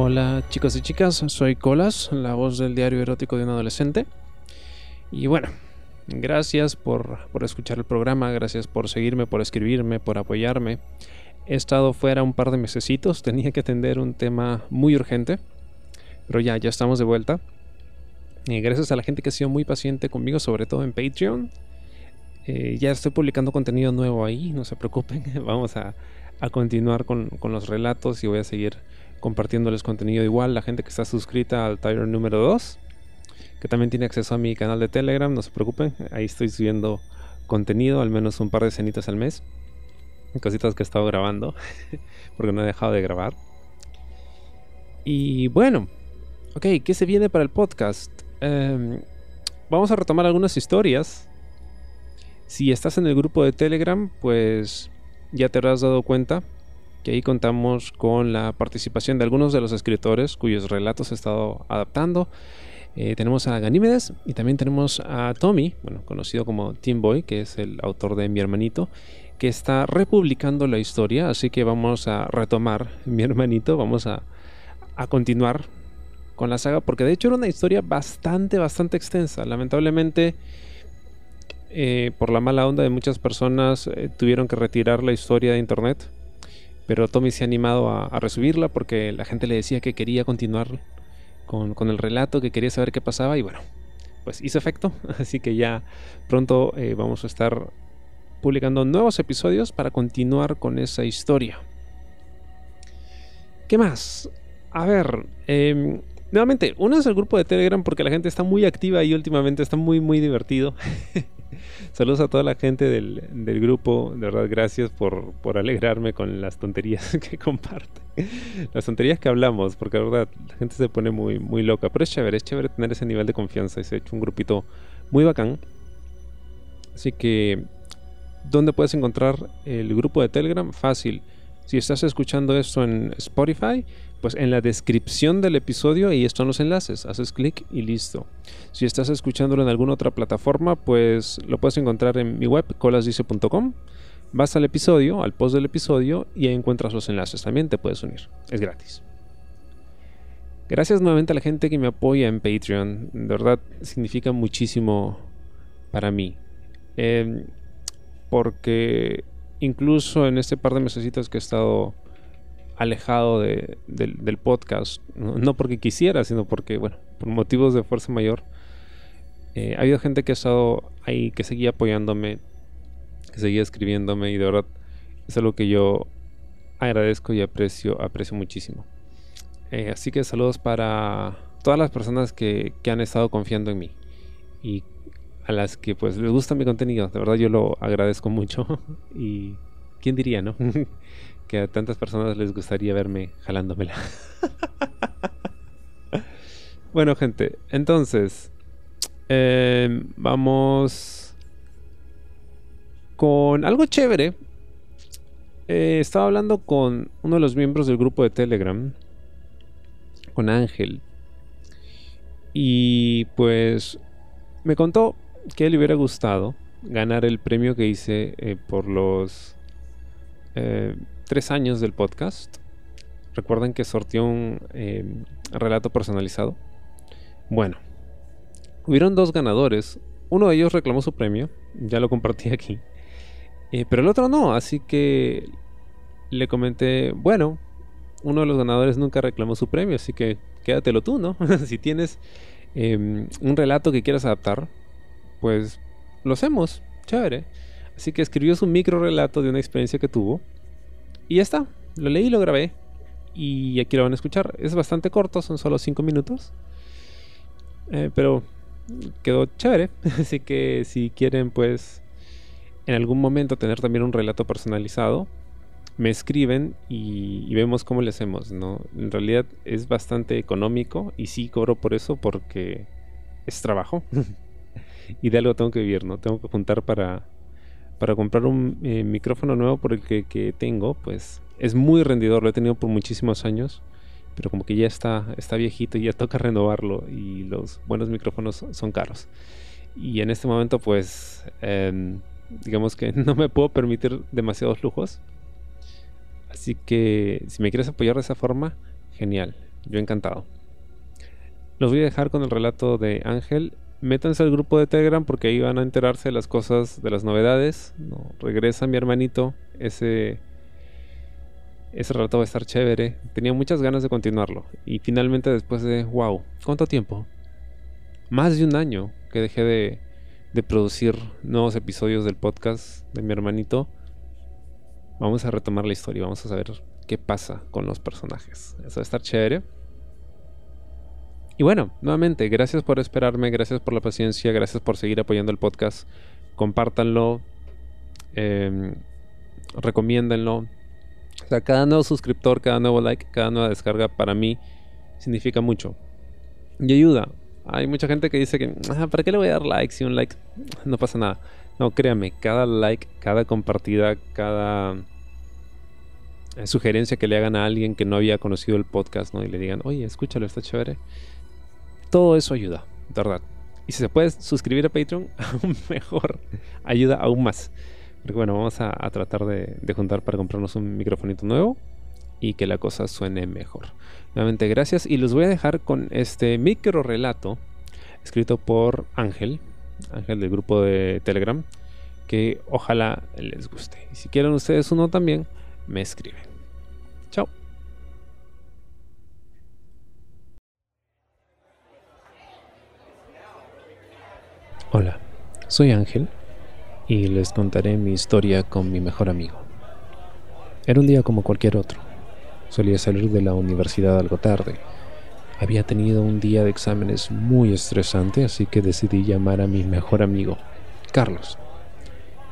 Hola chicos y chicas, soy Colas, la voz del diario erótico de un adolescente. Y bueno, gracias por, escuchar el programa, gracias por seguirme, por escribirme, por apoyarme. He estado fuera un par de mesecitos, tenía que atender un tema muy urgente, pero ya, ya estamos de vuelta. Gracias a la gente que ha sido muy paciente conmigo, sobre todo en Patreon. Eh, ya estoy publicando contenido nuevo ahí, no se preocupen, vamos a, continuar con, con los relatos y voy a seguir compartiéndoles contenido igual. La gente que está suscrita al Tiger número 2, que también tiene acceso a mi canal de Telegram, no se preocupen, ahí estoy subiendo contenido, al menos un par de cenitas al mes. Cositas que he estado grabando, porque no he dejado de grabar. Y bueno, ok, ¿qué se viene para el podcast? Em, vamos a retomar algunas historias. Si estás en el grupo de Telegram, pues ya te habrás dado cuenta que ahí contamos con la participación de algunos de los escritores cuyos relatos he estado adaptando. Eh, tenemos a Ganímedes y también tenemos a Tommy, bueno, conocido como Tim Boy, que es el autor de Mi hermanito, que está republicando la historia, así que vamos a retomar Mi hermanito, vamos a, a continuar con la saga, porque de hecho era una historia bastante, bastante extensa. Lamentablemente, eh, por la mala onda de muchas personas, eh, tuvieron que retirar la historia de internet pero Tommy se ha animado a, resubirla porque la gente le decía que quería continuar con, el relato, que quería saber qué pasaba y bueno, pues hizo efecto. Así que ya pronto eh, vamos a estar publicando nuevos episodios para continuar con esa historia. ¿Qué más? A ver, eh, nuevamente, uno es el grupo de Telegram porque la gente está muy activa y últimamente está muy, muy divertido. Saludos a toda la gente del, grupo. De verdad, gracias por, alegrarme con las tonterías que comparte. Las tonterías que hablamos, porque de verdad la gente se pone muy, muy loca. Pero es chévere, es chévere tener ese nivel de confianza. Y se ha hecho un grupito muy bacán. Así que, ¿dónde puedes encontrar el grupo de Telegram? Fácil. Si estás escuchando esto en Spotify, pues en la descripción del episodio ahí están los enlaces, haces clic y listo. Si estás escuchándolo en alguna otra plataforma, pues lo puedes encontrar en mi web colasdice.com. Vas al episodio, al post del episodio y ahí encuentras los enlaces. También te puedes unir, es gratis. Gracias nuevamente a la gente que me apoya en Patreon. De verdad significa muchísimo para mí. Em, porque incluso en este par de mesecitos que he estado alejado del podcast, ¿no? porque quisiera, sino porque, bueno, por motivos de fuerza mayor, eh, ha habido gente que ha estado ahí, que seguía apoyándome, que seguía escribiéndome y de verdad es algo que yo agradezco y aprecio, aprecio muchísimo. Eh, así que saludos para todas las personas que, que han estado confiando en mí y a las que pues les gusta mi contenido. De verdad yo lo agradezco mucho y quién diría, ¿no? que a tantas personas les gustaría verme jalándomela. bueno, gente, entonces em, vamos con algo chévere. Eh, estaba hablando con uno de los miembros del grupo de Telegram, con Ángel, y pues me contó que le hubiera gustado ganar el premio que hice eh, por los eh, tres años del podcast. Recuerden que sortió un eh, relato personalizado. Bueno, hubieron dos ganadores. Uno de ellos reclamó su premio, ya lo compartí aquí. Eh, pero el otro no, así que le comenté, bueno, uno de los ganadores nunca reclamó su premio, así que quédatelo tú, ¿no? si tienes em, un relato que quieras adaptar, pues lo hacemos, chévere. Así que escribió su micro relato de una experiencia que tuvo y ya está, lo leí, lo grabé y aquí lo van a escuchar. Es bastante corto, son solo 5 minutos. Eh, pero quedó chévere. Así que si quieren, pues, en algún momento tener también un relato personalizado, me escriben y, vemos cómo le hacemos, ¿no? En realidad es bastante económico y sí cobro por eso porque es trabajo. y de algo tengo que vivir, ¿no? Tengo que juntar para, para comprar un eh, micrófono nuevo por el que, tengo, pues es muy rendidor, lo he tenido por muchísimos años, pero como que ya está, está viejito y ya toca renovarlo y los buenos micrófonos son caros. Y en este momento pues em, digamos que no me puedo permitir demasiados lujos. Así que si me quieres apoyar de esa forma, genial. yo encantado. Los voy a dejar con el relato de Ángel. Métanse al grupo de Telegram porque ahí van a enterarse de las cosas, de las novedades. No, regresa mi hermanito. Ese, ese relato va a estar chévere. Tenía muchas ganas de continuarlo. Y finalmente después de, wow, ¿cuánto tiempo? Más de un año que dejé de, de producir nuevos episodios del podcast de mi hermanito. Vamos a retomar la historia, vamos a saber qué pasa con los personajes. Eso va a estar chévere. Y bueno, nuevamente, gracias por esperarme, gracias por la paciencia, gracias por seguir apoyando el podcast. Compártanlo, eh, recomiéndenlo. O sea, cada nuevo suscriptor, cada nuevo like, cada nueva descarga para mí significa mucho. Y ayuda. Hay mucha gente que dice que, ah, ¿para qué le voy a dar like si un like no pasa nada? No, créanme, cada like, cada compartida, cada eh, sugerencia que le hagan a alguien que no había conocido el podcast, ¿no? Y le digan, oye, escúchalo, está chévere. Todo eso ayuda, de verdad. Y si se puede suscribir a Patreon, aún mejor. Ayuda aún más. Porque bueno, vamos a, tratar de, de, juntar para comprarnos un microfonito nuevo y que la cosa suene mejor. Nuevamente, gracias. Y los voy a dejar con este micro relato escrito por Ángel, Ángel del grupo de Telegram, que ojalá les guste. Y si quieren ustedes uno también, me escriben. Hola, soy Ángel y les contaré mi historia con mi mejor amigo. Era un día como cualquier otro. Solía salir de la universidad algo tarde. Había tenido un día de exámenes muy estresante, así que decidí llamar a mi mejor amigo, Carlos.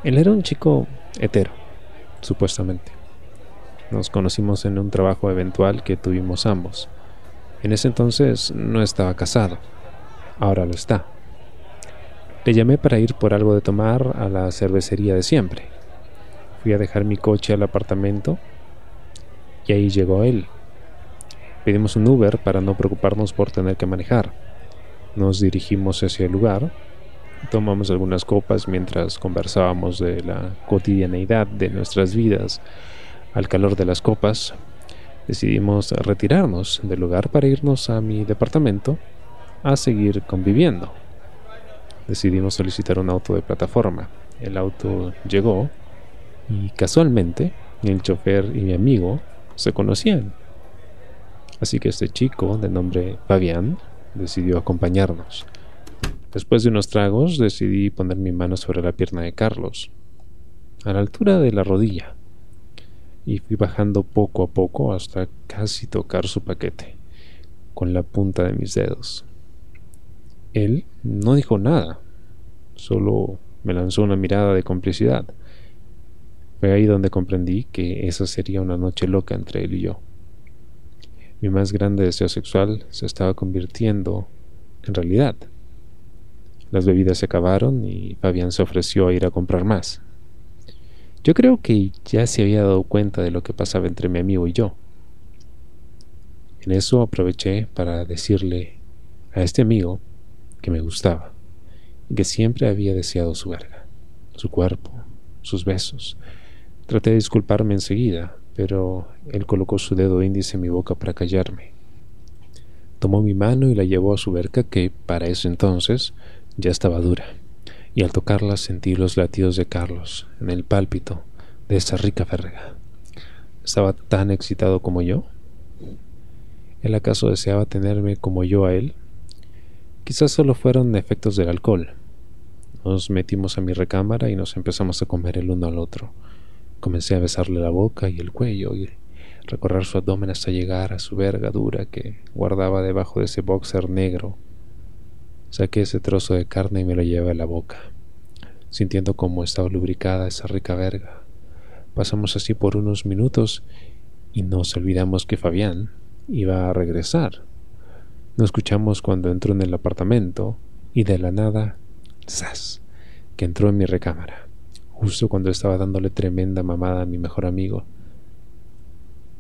Él era un chico hetero, supuestamente. Nos conocimos en un trabajo eventual que tuvimos ambos. En ese entonces no estaba casado, ahora lo está. Le llamé para ir por algo de tomar a la cervecería de siempre. Fui a dejar mi coche al apartamento y ahí llegó él. Pedimos un Uber para no preocuparnos por tener que manejar. Nos dirigimos hacia el lugar, tomamos algunas copas mientras conversábamos de la cotidianeidad de nuestras vidas. Al calor de las copas, decidimos retirarnos del lugar para irnos a mi departamento a seguir conviviendo decidimos solicitar un auto de plataforma. El auto llegó y casualmente el chofer y mi amigo se conocían. Así que este chico de nombre Fabián decidió acompañarnos. Después de unos tragos decidí poner mi mano sobre la pierna de Carlos, a la altura de la rodilla, y fui bajando poco a poco hasta casi tocar su paquete, con la punta de mis dedos. Él no dijo nada, solo me lanzó una mirada de complicidad. Fue ahí donde comprendí que esa sería una noche loca entre él y yo. Mi más grande deseo sexual se estaba convirtiendo en realidad. Las bebidas se acabaron y Fabián se ofreció a ir a comprar más. Yo creo que ya se había dado cuenta de lo que pasaba entre mi amigo y yo. En eso aproveché para decirle a este amigo que me gustaba y que siempre había deseado su verga, su cuerpo, sus besos. Traté de disculparme enseguida, pero él colocó su dedo índice en mi boca para callarme. Tomó mi mano y la llevó a su verga que, para ese entonces, ya estaba dura, y al tocarla sentí los latidos de Carlos en el pálpito de esa rica verga. ¿Estaba tan excitado como yo? ¿Él acaso deseaba tenerme como yo a él? Quizás solo fueron efectos del alcohol. Nos metimos a mi recámara y nos empezamos a comer el uno al otro. Comencé a besarle la boca y el cuello y recorrer su abdomen hasta llegar a su verga dura que guardaba debajo de ese boxer negro. Saqué ese trozo de carne y me lo llevé a la boca, sintiendo cómo estaba lubricada esa rica verga. Pasamos así por unos minutos y nos olvidamos que Fabián iba a regresar. No escuchamos cuando entró en el apartamento y de la nada, ¡zas! que entró en mi recámara, justo cuando estaba dándole tremenda mamada a mi mejor amigo.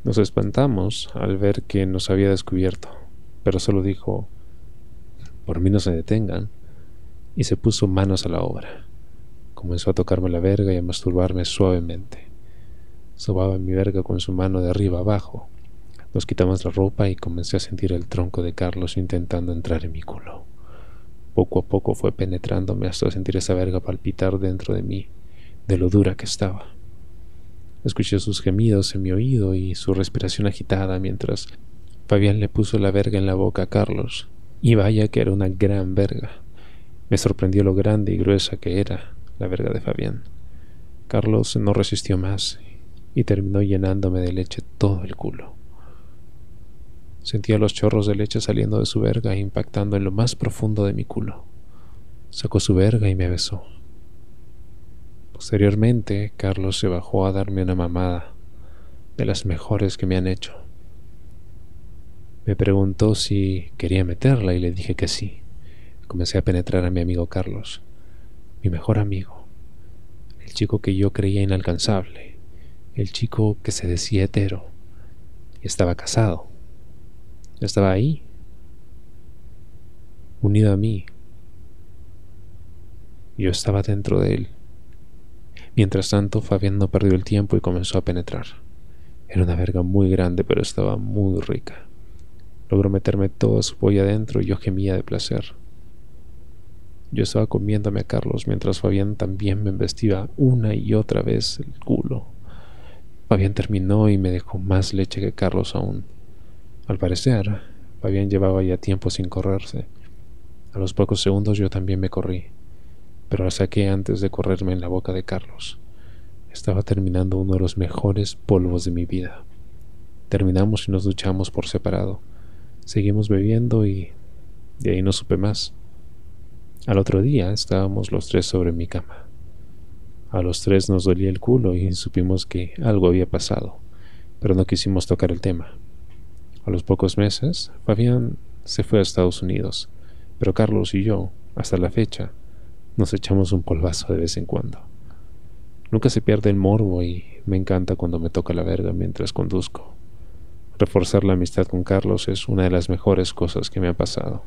Nos espantamos al ver que nos había descubierto, pero solo dijo, por mí no se detengan, y se puso manos a la obra. Comenzó a tocarme la verga y a masturbarme suavemente. Sobaba mi verga con su mano de arriba abajo, Nos quitamos la ropa y comencé a sentir el tronco de Carlos intentando entrar en mi culo. Poco a poco fue penetrándome hasta sentir esa verga palpitar dentro de mí, de lo dura que estaba. Escuché sus gemidos en mi oído y su respiración agitada mientras Fabián le puso la verga en la boca a Carlos. Y vaya que era una gran verga. Me sorprendió lo grande y gruesa que era la verga de Fabián. Carlos no resistió más y terminó llenándome de leche todo el culo. Sentía los chorros de leche saliendo de su verga e impactando en lo más profundo de mi culo. Sacó su verga y me besó. Posteriormente, Carlos se bajó a darme una mamada, de las mejores que me han hecho. Me preguntó si quería meterla y le dije que sí. Comencé a penetrar a mi amigo Carlos, mi mejor amigo, el chico que yo creía inalcanzable, el chico que se decía hetero y estaba casado. Estaba ahí, unido a mí. Yo estaba dentro de él. Mientras tanto, Fabián no perdió el tiempo y comenzó a penetrar. Era una verga muy grande, pero estaba muy rica. Logró meterme toda su polla adentro y yo gemía de placer. Yo estaba comiéndome a Carlos mientras Fabián también me embestía una y otra vez el culo. Fabián terminó y me dejó más leche que Carlos aún. Al parecer, Fabián llevaba ya tiempo sin correrse. A los pocos segundos yo también me corrí, pero la saqué antes de correrme en la boca de Carlos. Estaba terminando uno de los mejores polvos de mi vida. Terminamos y nos duchamos por separado. Seguimos bebiendo y de ahí no supe más. Al otro día estábamos los tres sobre mi cama. A los tres nos dolía el culo y supimos que algo había pasado, pero no quisimos tocar el tema. A los pocos meses, Fabián se fue a Estados Unidos, pero Carlos y yo, hasta la fecha, nos echamos un polvazo de vez en cuando. Nunca se pierde el morbo y me encanta cuando me toca la verga mientras conduzco. Reforzar la amistad con Carlos es una de las mejores cosas que me ha pasado.